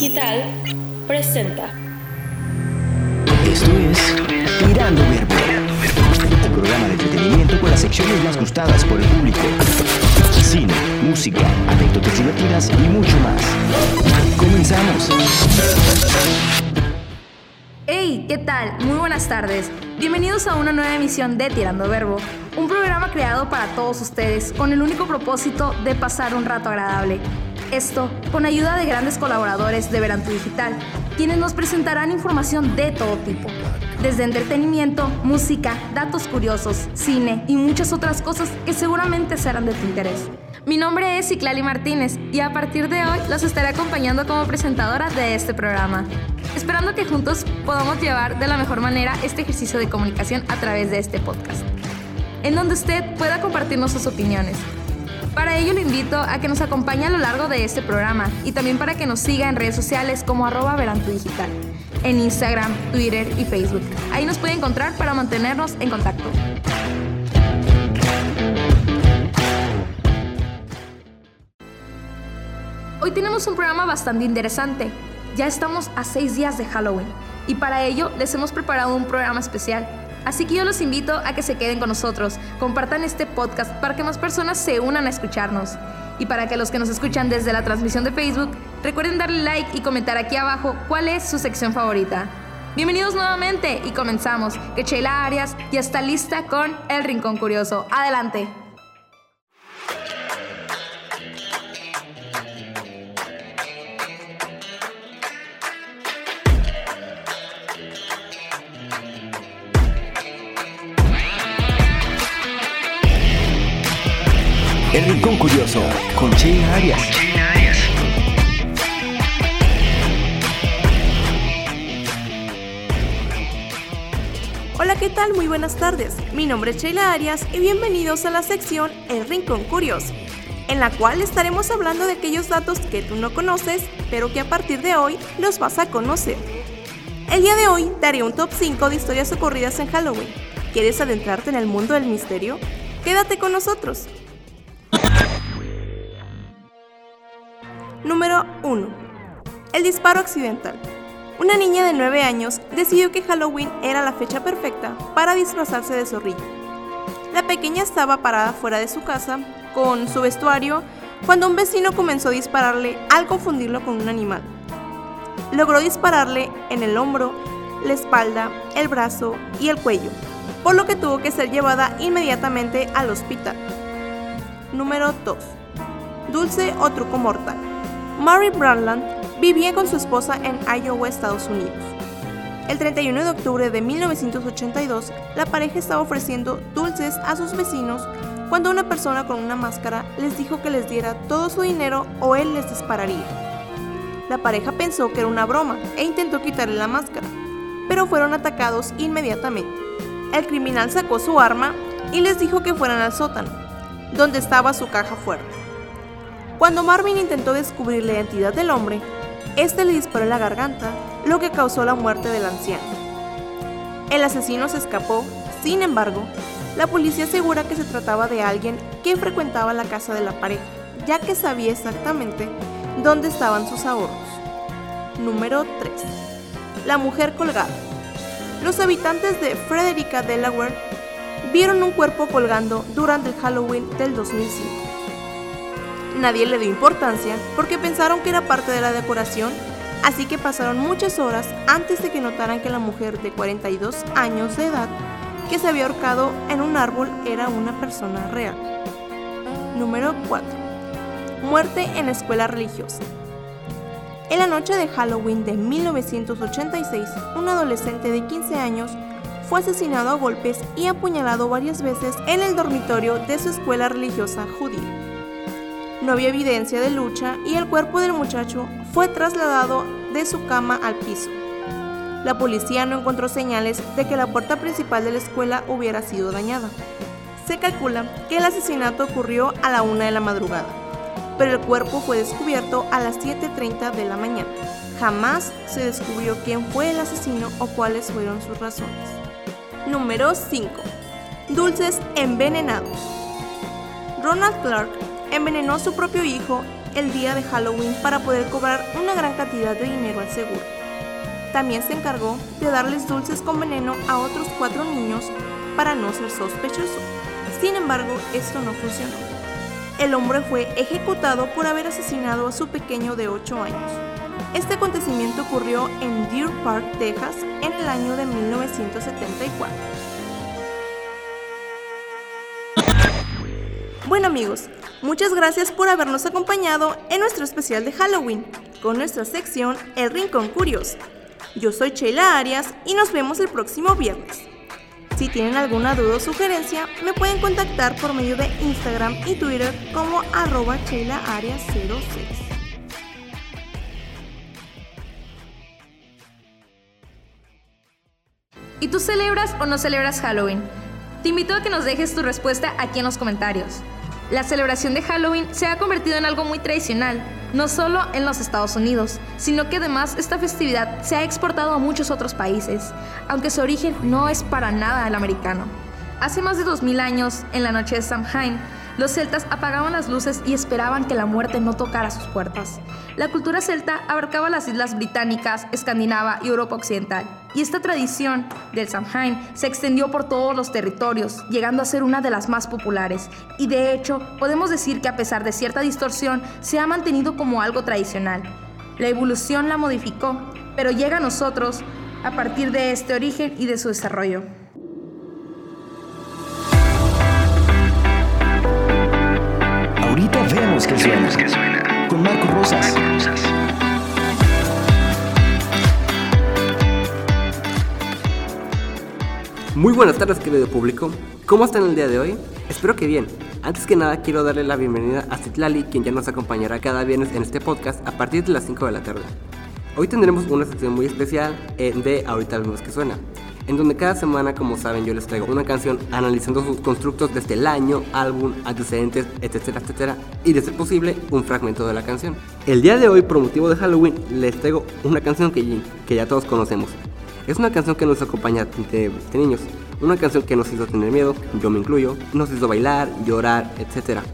Digital presenta. Esto es Tirando Verbo, un programa de entretenimiento con las secciones más gustadas por el público. Cine, música, anécdotas divertidas y mucho más. Comenzamos. ¡Hey! ¿Qué tal? Muy buenas tardes. Bienvenidos a una nueva emisión de Tirando Verbo, un programa creado para todos ustedes con el único propósito de pasar un rato agradable. Esto con ayuda de grandes colaboradores de Veranto Digital, quienes nos presentarán información de todo tipo, desde entretenimiento, música, datos curiosos, cine y muchas otras cosas que seguramente serán de tu interés. Mi nombre es Ciclali Martínez y a partir de hoy los estaré acompañando como presentadora de este programa, esperando que juntos podamos llevar de la mejor manera este ejercicio de comunicación a través de este podcast, en donde usted pueda compartirnos sus opiniones para ello le invito a que nos acompañe a lo largo de este programa y también para que nos siga en redes sociales como arroba Verantu Digital, en Instagram, Twitter y Facebook. Ahí nos puede encontrar para mantenernos en contacto. Hoy tenemos un programa bastante interesante. Ya estamos a seis días de Halloween y para ello les hemos preparado un programa especial Así que yo los invito a que se queden con nosotros, compartan este podcast para que más personas se unan a escucharnos. Y para que los que nos escuchan desde la transmisión de Facebook, recuerden darle like y comentar aquí abajo cuál es su sección favorita. Bienvenidos nuevamente y comenzamos, que Sheila Arias ya está lista con El Rincón Curioso. Adelante. El Rincón Curioso con Sheila Arias. Hola, ¿qué tal? Muy buenas tardes. Mi nombre es Sheila Arias y bienvenidos a la sección El Rincón Curioso, en la cual estaremos hablando de aquellos datos que tú no conoces, pero que a partir de hoy los vas a conocer. El día de hoy te haré un top 5 de historias ocurridas en Halloween. ¿Quieres adentrarte en el mundo del misterio? Quédate con nosotros. Número 1. El disparo accidental. Una niña de 9 años decidió que Halloween era la fecha perfecta para disfrazarse de zorrillo. La pequeña estaba parada fuera de su casa con su vestuario cuando un vecino comenzó a dispararle al confundirlo con un animal. Logró dispararle en el hombro, la espalda, el brazo y el cuello, por lo que tuvo que ser llevada inmediatamente al hospital. Número 2. Dulce o truco mortal. Mary Brandland vivía con su esposa en Iowa, Estados Unidos. El 31 de octubre de 1982, la pareja estaba ofreciendo dulces a sus vecinos cuando una persona con una máscara les dijo que les diera todo su dinero o él les dispararía. La pareja pensó que era una broma e intentó quitarle la máscara, pero fueron atacados inmediatamente. El criminal sacó su arma y les dijo que fueran al sótano, donde estaba su caja fuerte. Cuando Marvin intentó descubrir la identidad del hombre, este le disparó en la garganta, lo que causó la muerte del anciano. El asesino se escapó, sin embargo, la policía asegura que se trataba de alguien que frecuentaba la casa de la pareja, ya que sabía exactamente dónde estaban sus ahorros. Número 3. La mujer colgada. Los habitantes de Frederica, Delaware, vieron un cuerpo colgando durante el Halloween del 2005. Nadie le dio importancia porque pensaron que era parte de la decoración, así que pasaron muchas horas antes de que notaran que la mujer de 42 años de edad que se había ahorcado en un árbol era una persona real. Número 4. Muerte en la escuela religiosa. En la noche de Halloween de 1986, un adolescente de 15 años fue asesinado a golpes y apuñalado varias veces en el dormitorio de su escuela religiosa judía. No había evidencia de lucha y el cuerpo del muchacho fue trasladado de su cama al piso. La policía no encontró señales de que la puerta principal de la escuela hubiera sido dañada. Se calcula que el asesinato ocurrió a la una de la madrugada, pero el cuerpo fue descubierto a las 7.30 de la mañana. Jamás se descubrió quién fue el asesino o cuáles fueron sus razones. Número 5. Dulces envenenados. Ronald Clark envenenó a su propio hijo el día de Halloween para poder cobrar una gran cantidad de dinero al seguro. También se encargó de darles dulces con veneno a otros cuatro niños para no ser sospechoso. Sin embargo, esto no funcionó. El hombre fue ejecutado por haber asesinado a su pequeño de 8 años. Este acontecimiento ocurrió en Deer Park, Texas, en el año de 1974. Bueno amigos, muchas gracias por habernos acompañado en nuestro especial de Halloween, con nuestra sección El Rincón Curioso. Yo soy Sheila Arias y nos vemos el próximo viernes. Si tienen alguna duda o sugerencia, me pueden contactar por medio de Instagram y Twitter como arroba Arias06. ¿Y tú celebras o no celebras Halloween? Te invito a que nos dejes tu respuesta aquí en los comentarios. La celebración de Halloween se ha convertido en algo muy tradicional, no solo en los Estados Unidos, sino que además esta festividad se ha exportado a muchos otros países, aunque su origen no es para nada el americano. Hace más de 2000 años, en la noche de Samhain, los celtas apagaban las luces y esperaban que la muerte no tocara sus puertas. La cultura celta abarcaba las islas británicas, Escandinava y Europa Occidental, y esta tradición del Samhain se extendió por todos los territorios, llegando a ser una de las más populares, y de hecho podemos decir que a pesar de cierta distorsión, se ha mantenido como algo tradicional. La evolución la modificó, pero llega a nosotros a partir de este origen y de su desarrollo. Ahorita vemos que suena. Con Marco Rosas. Muy buenas tardes querido público, ¿cómo están el día de hoy? Espero que bien. Antes que nada quiero darle la bienvenida a Citlali, quien ya nos acompañará cada viernes en este podcast a partir de las 5 de la tarde. Hoy tendremos una sección muy especial eh, de Ahorita vemos que suena, en donde cada semana, como saben, yo les traigo una canción analizando sus constructos desde el año, álbum, antecedentes, etcétera, etcétera, y de ser posible, un fragmento de la canción. El día de hoy, por de Halloween, les traigo una canción que, ya todos conocemos. Es una canción que nos acompaña de, de niños, una canción que nos hizo tener miedo, yo me incluyo, nos hizo bailar, llorar, etcétera.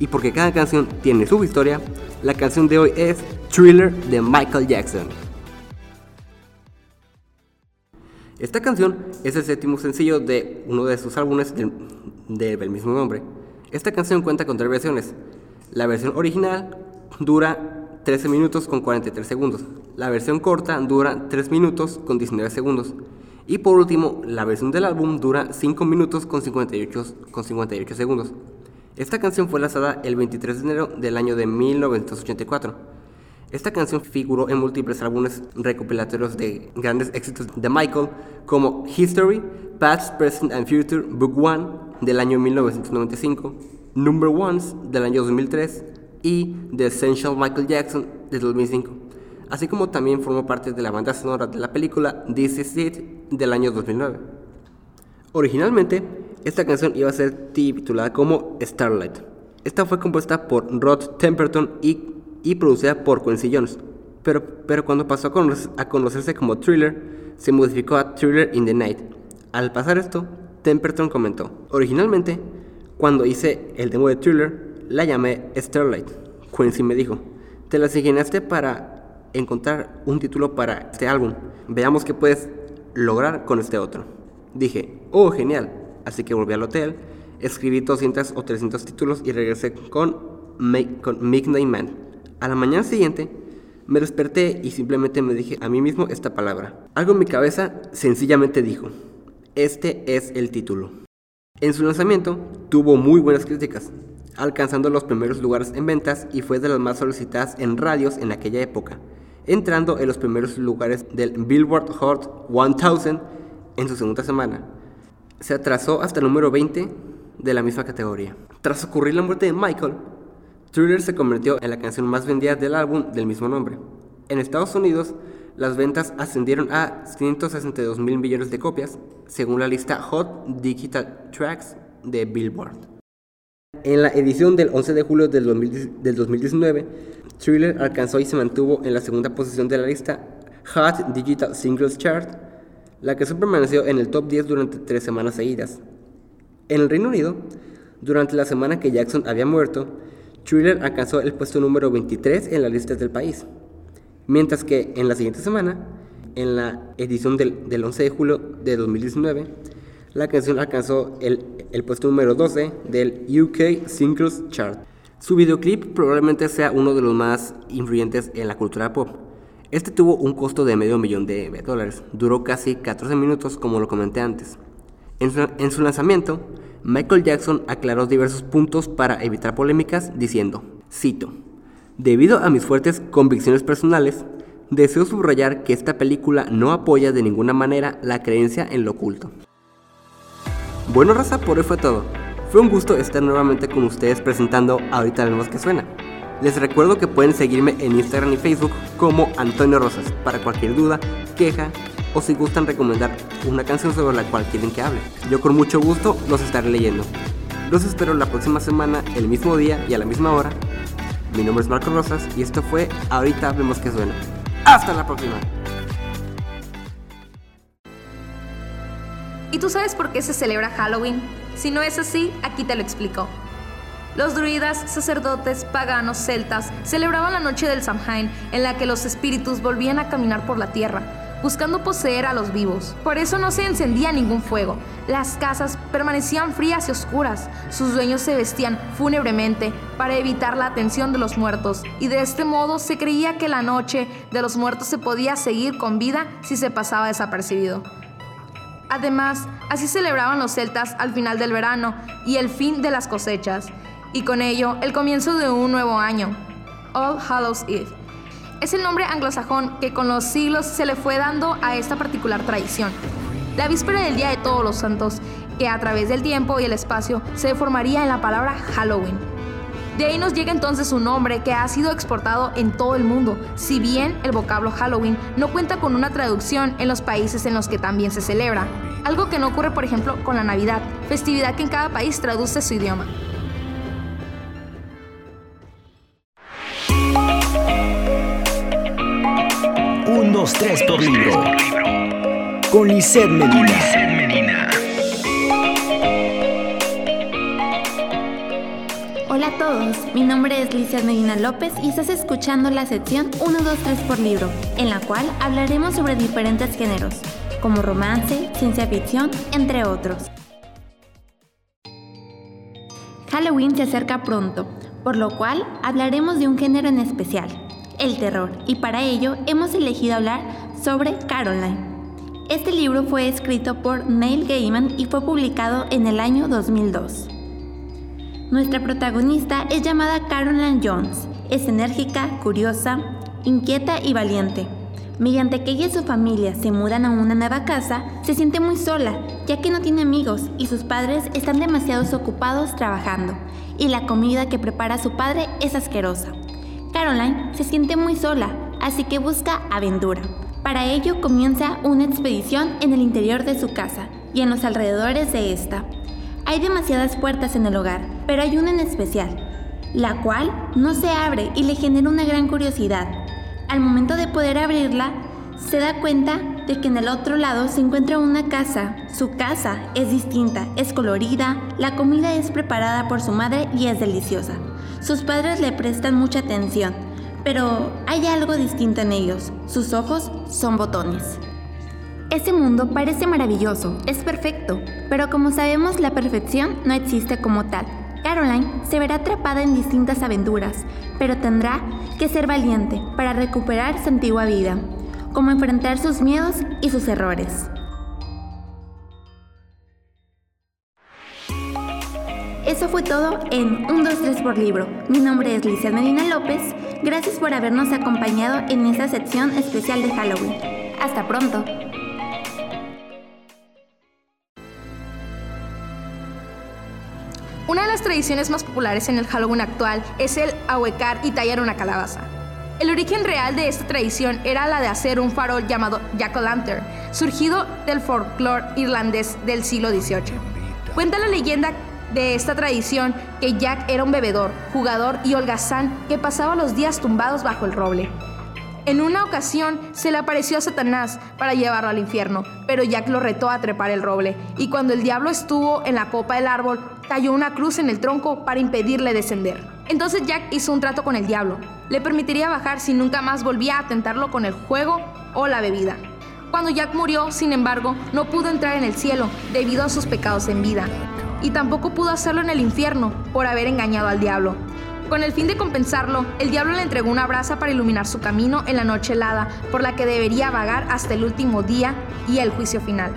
Y porque cada canción tiene su historia, la canción de hoy es Thriller de Michael Jackson. Esta canción es el séptimo sencillo de uno de sus álbumes del, del mismo nombre. Esta canción cuenta con tres versiones. La versión original dura 13 minutos con 43 segundos. La versión corta dura 3 minutos con 19 segundos. Y por último, la versión del álbum dura 5 minutos con 58, con 58 segundos. Esta canción fue lanzada el 23 de enero del año de 1984. Esta canción figuró en múltiples álbumes recopilatorios de grandes éxitos de Michael, como History, Past, Present and Future, Book One del año 1995, Number Ones del año 2003 y The Essential Michael Jackson de 2005, así como también formó parte de la banda sonora de la película This Is It del año 2009. Originalmente, esta canción iba a ser titulada como Starlight. Esta fue compuesta por Rod Temperton y, y producida por Quincy Jones, pero, pero cuando pasó a, a conocerse como Thriller, se modificó a Thriller in the Night. Al pasar esto, Temperton comentó, originalmente, cuando hice el demo de Thriller, la llamé Starlight. Quincy me dijo, te la asignaste para encontrar un título para este álbum. Veamos qué puedes lograr con este otro. Dije, oh, genial. Así que volví al hotel, escribí 200 o 300 títulos y regresé con, con Midnight Man. A la mañana siguiente, me desperté y simplemente me dije a mí mismo esta palabra. Algo en mi cabeza sencillamente dijo, este es el título. En su lanzamiento tuvo muy buenas críticas, alcanzando los primeros lugares en ventas y fue de las más solicitadas en radios en aquella época, entrando en los primeros lugares del Billboard Hot 1000 en su segunda semana. Se atrasó hasta el número 20 de la misma categoría. Tras ocurrir la muerte de Michael, Thriller se convirtió en la canción más vendida del álbum del mismo nombre. En Estados Unidos, las ventas ascendieron a 162 mil millones de copias, según la lista Hot Digital Tracks de Billboard. En la edición del 11 de julio del, 2019, Thriller alcanzó y se mantuvo en la segunda posición de la lista Hot Digital Singles Chart. La canción permaneció en el top 10 durante tres semanas seguidas. En el Reino Unido, durante la semana que Jackson había muerto, Thriller alcanzó el puesto número 23 en las listas del país, mientras que en la siguiente semana, en la edición del, del 11 de julio de 2019, la canción alcanzó el, el puesto número 12 del UK Singles Chart. Su videoclip probablemente sea uno de los más influyentes en la cultura pop. Este tuvo un costo de medio millón de dólares, duró casi 14 minutos como lo comenté antes. En su lanzamiento, Michael Jackson aclaró diversos puntos para evitar polémicas diciendo, cito, Debido a mis fuertes convicciones personales, deseo subrayar que esta película no apoya de ninguna manera la creencia en lo oculto. Bueno, raza, por hoy fue todo. Fue un gusto estar nuevamente con ustedes presentando Ahorita vemos que suena. Les recuerdo que pueden seguirme en Instagram y Facebook como Antonio Rosas para cualquier duda, queja o si gustan recomendar una canción sobre la cual quieren que hable. Yo con mucho gusto los estaré leyendo. Los espero la próxima semana, el mismo día y a la misma hora. Mi nombre es Marco Rosas y esto fue Ahorita vemos que suena. Hasta la próxima. ¿Y tú sabes por qué se celebra Halloween? Si no es así, aquí te lo explico. Los druidas, sacerdotes, paganos, celtas celebraban la noche del Samhain en la que los espíritus volvían a caminar por la tierra, buscando poseer a los vivos. Por eso no se encendía ningún fuego. Las casas permanecían frías y oscuras. Sus dueños se vestían fúnebremente para evitar la atención de los muertos. Y de este modo se creía que la noche de los muertos se podía seguir con vida si se pasaba desapercibido. Además, así celebraban los celtas al final del verano y el fin de las cosechas, y con ello el comienzo de un nuevo año, All Hallows Eve. Es el nombre anglosajón que con los siglos se le fue dando a esta particular tradición. La víspera del Día de Todos los Santos, que a través del tiempo y el espacio se formaría en la palabra Halloween. De ahí nos llega entonces un nombre que ha sido exportado en todo el mundo, si bien el vocablo Halloween no cuenta con una traducción en los países en los que también se celebra, algo que no ocurre por ejemplo con la Navidad, festividad que en cada país traduce su idioma. Un, dos, tres por libro. Con Lisette Medina. Hola a todos, mi nombre es Licia Medina López y estás escuchando la sección 1, 2, 3 por libro, en la cual hablaremos sobre diferentes géneros, como romance, ciencia ficción, entre otros. Halloween se acerca pronto, por lo cual hablaremos de un género en especial, el terror, y para ello hemos elegido hablar sobre Caroline. Este libro fue escrito por Neil Gaiman y fue publicado en el año 2002. Nuestra protagonista es llamada Caroline Jones. Es enérgica, curiosa, inquieta y valiente. Mediante que ella y su familia se mudan a una nueva casa, se siente muy sola, ya que no tiene amigos y sus padres están demasiado ocupados trabajando, y la comida que prepara su padre es asquerosa. Caroline se siente muy sola, así que busca aventura. Para ello comienza una expedición en el interior de su casa y en los alrededores de esta. Hay demasiadas puertas en el hogar, pero hay una en especial, la cual no se abre y le genera una gran curiosidad. Al momento de poder abrirla, se da cuenta de que en el otro lado se encuentra una casa. Su casa es distinta, es colorida, la comida es preparada por su madre y es deliciosa. Sus padres le prestan mucha atención, pero hay algo distinto en ellos. Sus ojos son botones. Ese mundo parece maravilloso, es perfecto, pero como sabemos la perfección no existe como tal. Caroline se verá atrapada en distintas aventuras, pero tendrá que ser valiente para recuperar su antigua vida, como enfrentar sus miedos y sus errores. Eso fue todo en 1, 2, 3 por libro. Mi nombre es Licia Medina López. Gracias por habernos acompañado en esta sección especial de Halloween. Hasta pronto. Una de las tradiciones más populares en el Halloween actual es el ahuecar y tallar una calabaza. El origen real de esta tradición era la de hacer un farol llamado jack-o'-lantern, surgido del folclore irlandés del siglo XVIII. Cuenta la leyenda de esta tradición que Jack era un bebedor, jugador y holgazán que pasaba los días tumbados bajo el roble. En una ocasión se le apareció a Satanás para llevarlo al infierno, pero Jack lo retó a trepar el roble, y cuando el diablo estuvo en la copa del árbol, talló una cruz en el tronco para impedirle descender. Entonces Jack hizo un trato con el diablo. Le permitiría bajar si nunca más volvía a tentarlo con el juego o la bebida. Cuando Jack murió, sin embargo, no pudo entrar en el cielo debido a sus pecados en vida, y tampoco pudo hacerlo en el infierno por haber engañado al diablo. Con el fin de compensarlo, el diablo le entregó una brasa para iluminar su camino en la noche helada por la que debería vagar hasta el último día y el juicio final.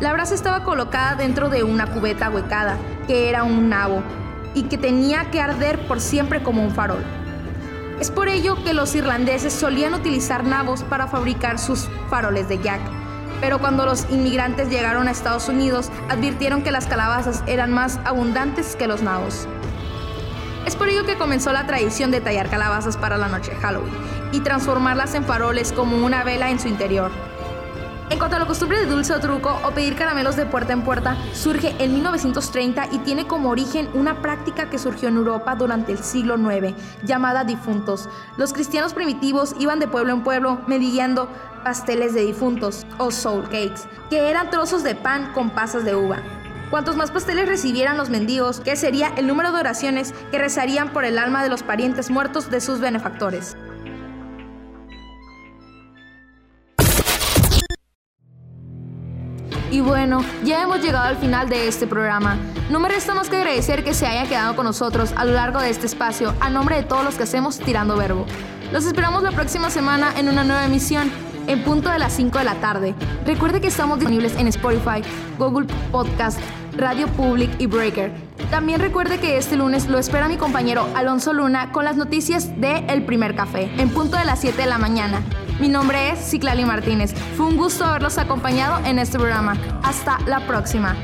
La brasa estaba colocada dentro de una cubeta huecada, que era un nabo, y que tenía que arder por siempre como un farol. Es por ello que los irlandeses solían utilizar nabos para fabricar sus faroles de Jack. Pero cuando los inmigrantes llegaron a Estados Unidos, advirtieron que las calabazas eran más abundantes que los nabos. Es por ello que comenzó la tradición de tallar calabazas para la noche de Halloween y transformarlas en faroles como una vela en su interior. En cuanto a la costumbre de dulce o truco o pedir caramelos de puerta en puerta, surge en 1930 y tiene como origen una práctica que surgió en Europa durante el siglo IX, llamada difuntos. Los cristianos primitivos iban de pueblo en pueblo mendigando pasteles de difuntos o soul cakes, que eran trozos de pan con pasas de uva. Cuantos más pasteles recibieran los mendigos, que sería el número de oraciones que rezarían por el alma de los parientes muertos de sus benefactores. Y bueno, ya hemos llegado al final de este programa. No me resta más que agradecer que se haya quedado con nosotros a lo largo de este espacio, a nombre de todos los que hacemos Tirando Verbo. Los esperamos la próxima semana en una nueva emisión, en punto de las 5 de la tarde. Recuerde que estamos disponibles en Spotify, Google Podcast, Radio Public y Breaker. También recuerde que este lunes lo espera mi compañero Alonso Luna con las noticias de El Primer Café, en punto de las 7 de la mañana. Mi nombre es Ciclali Martínez. Fue un gusto haberlos acompañado en este programa. Hasta la próxima.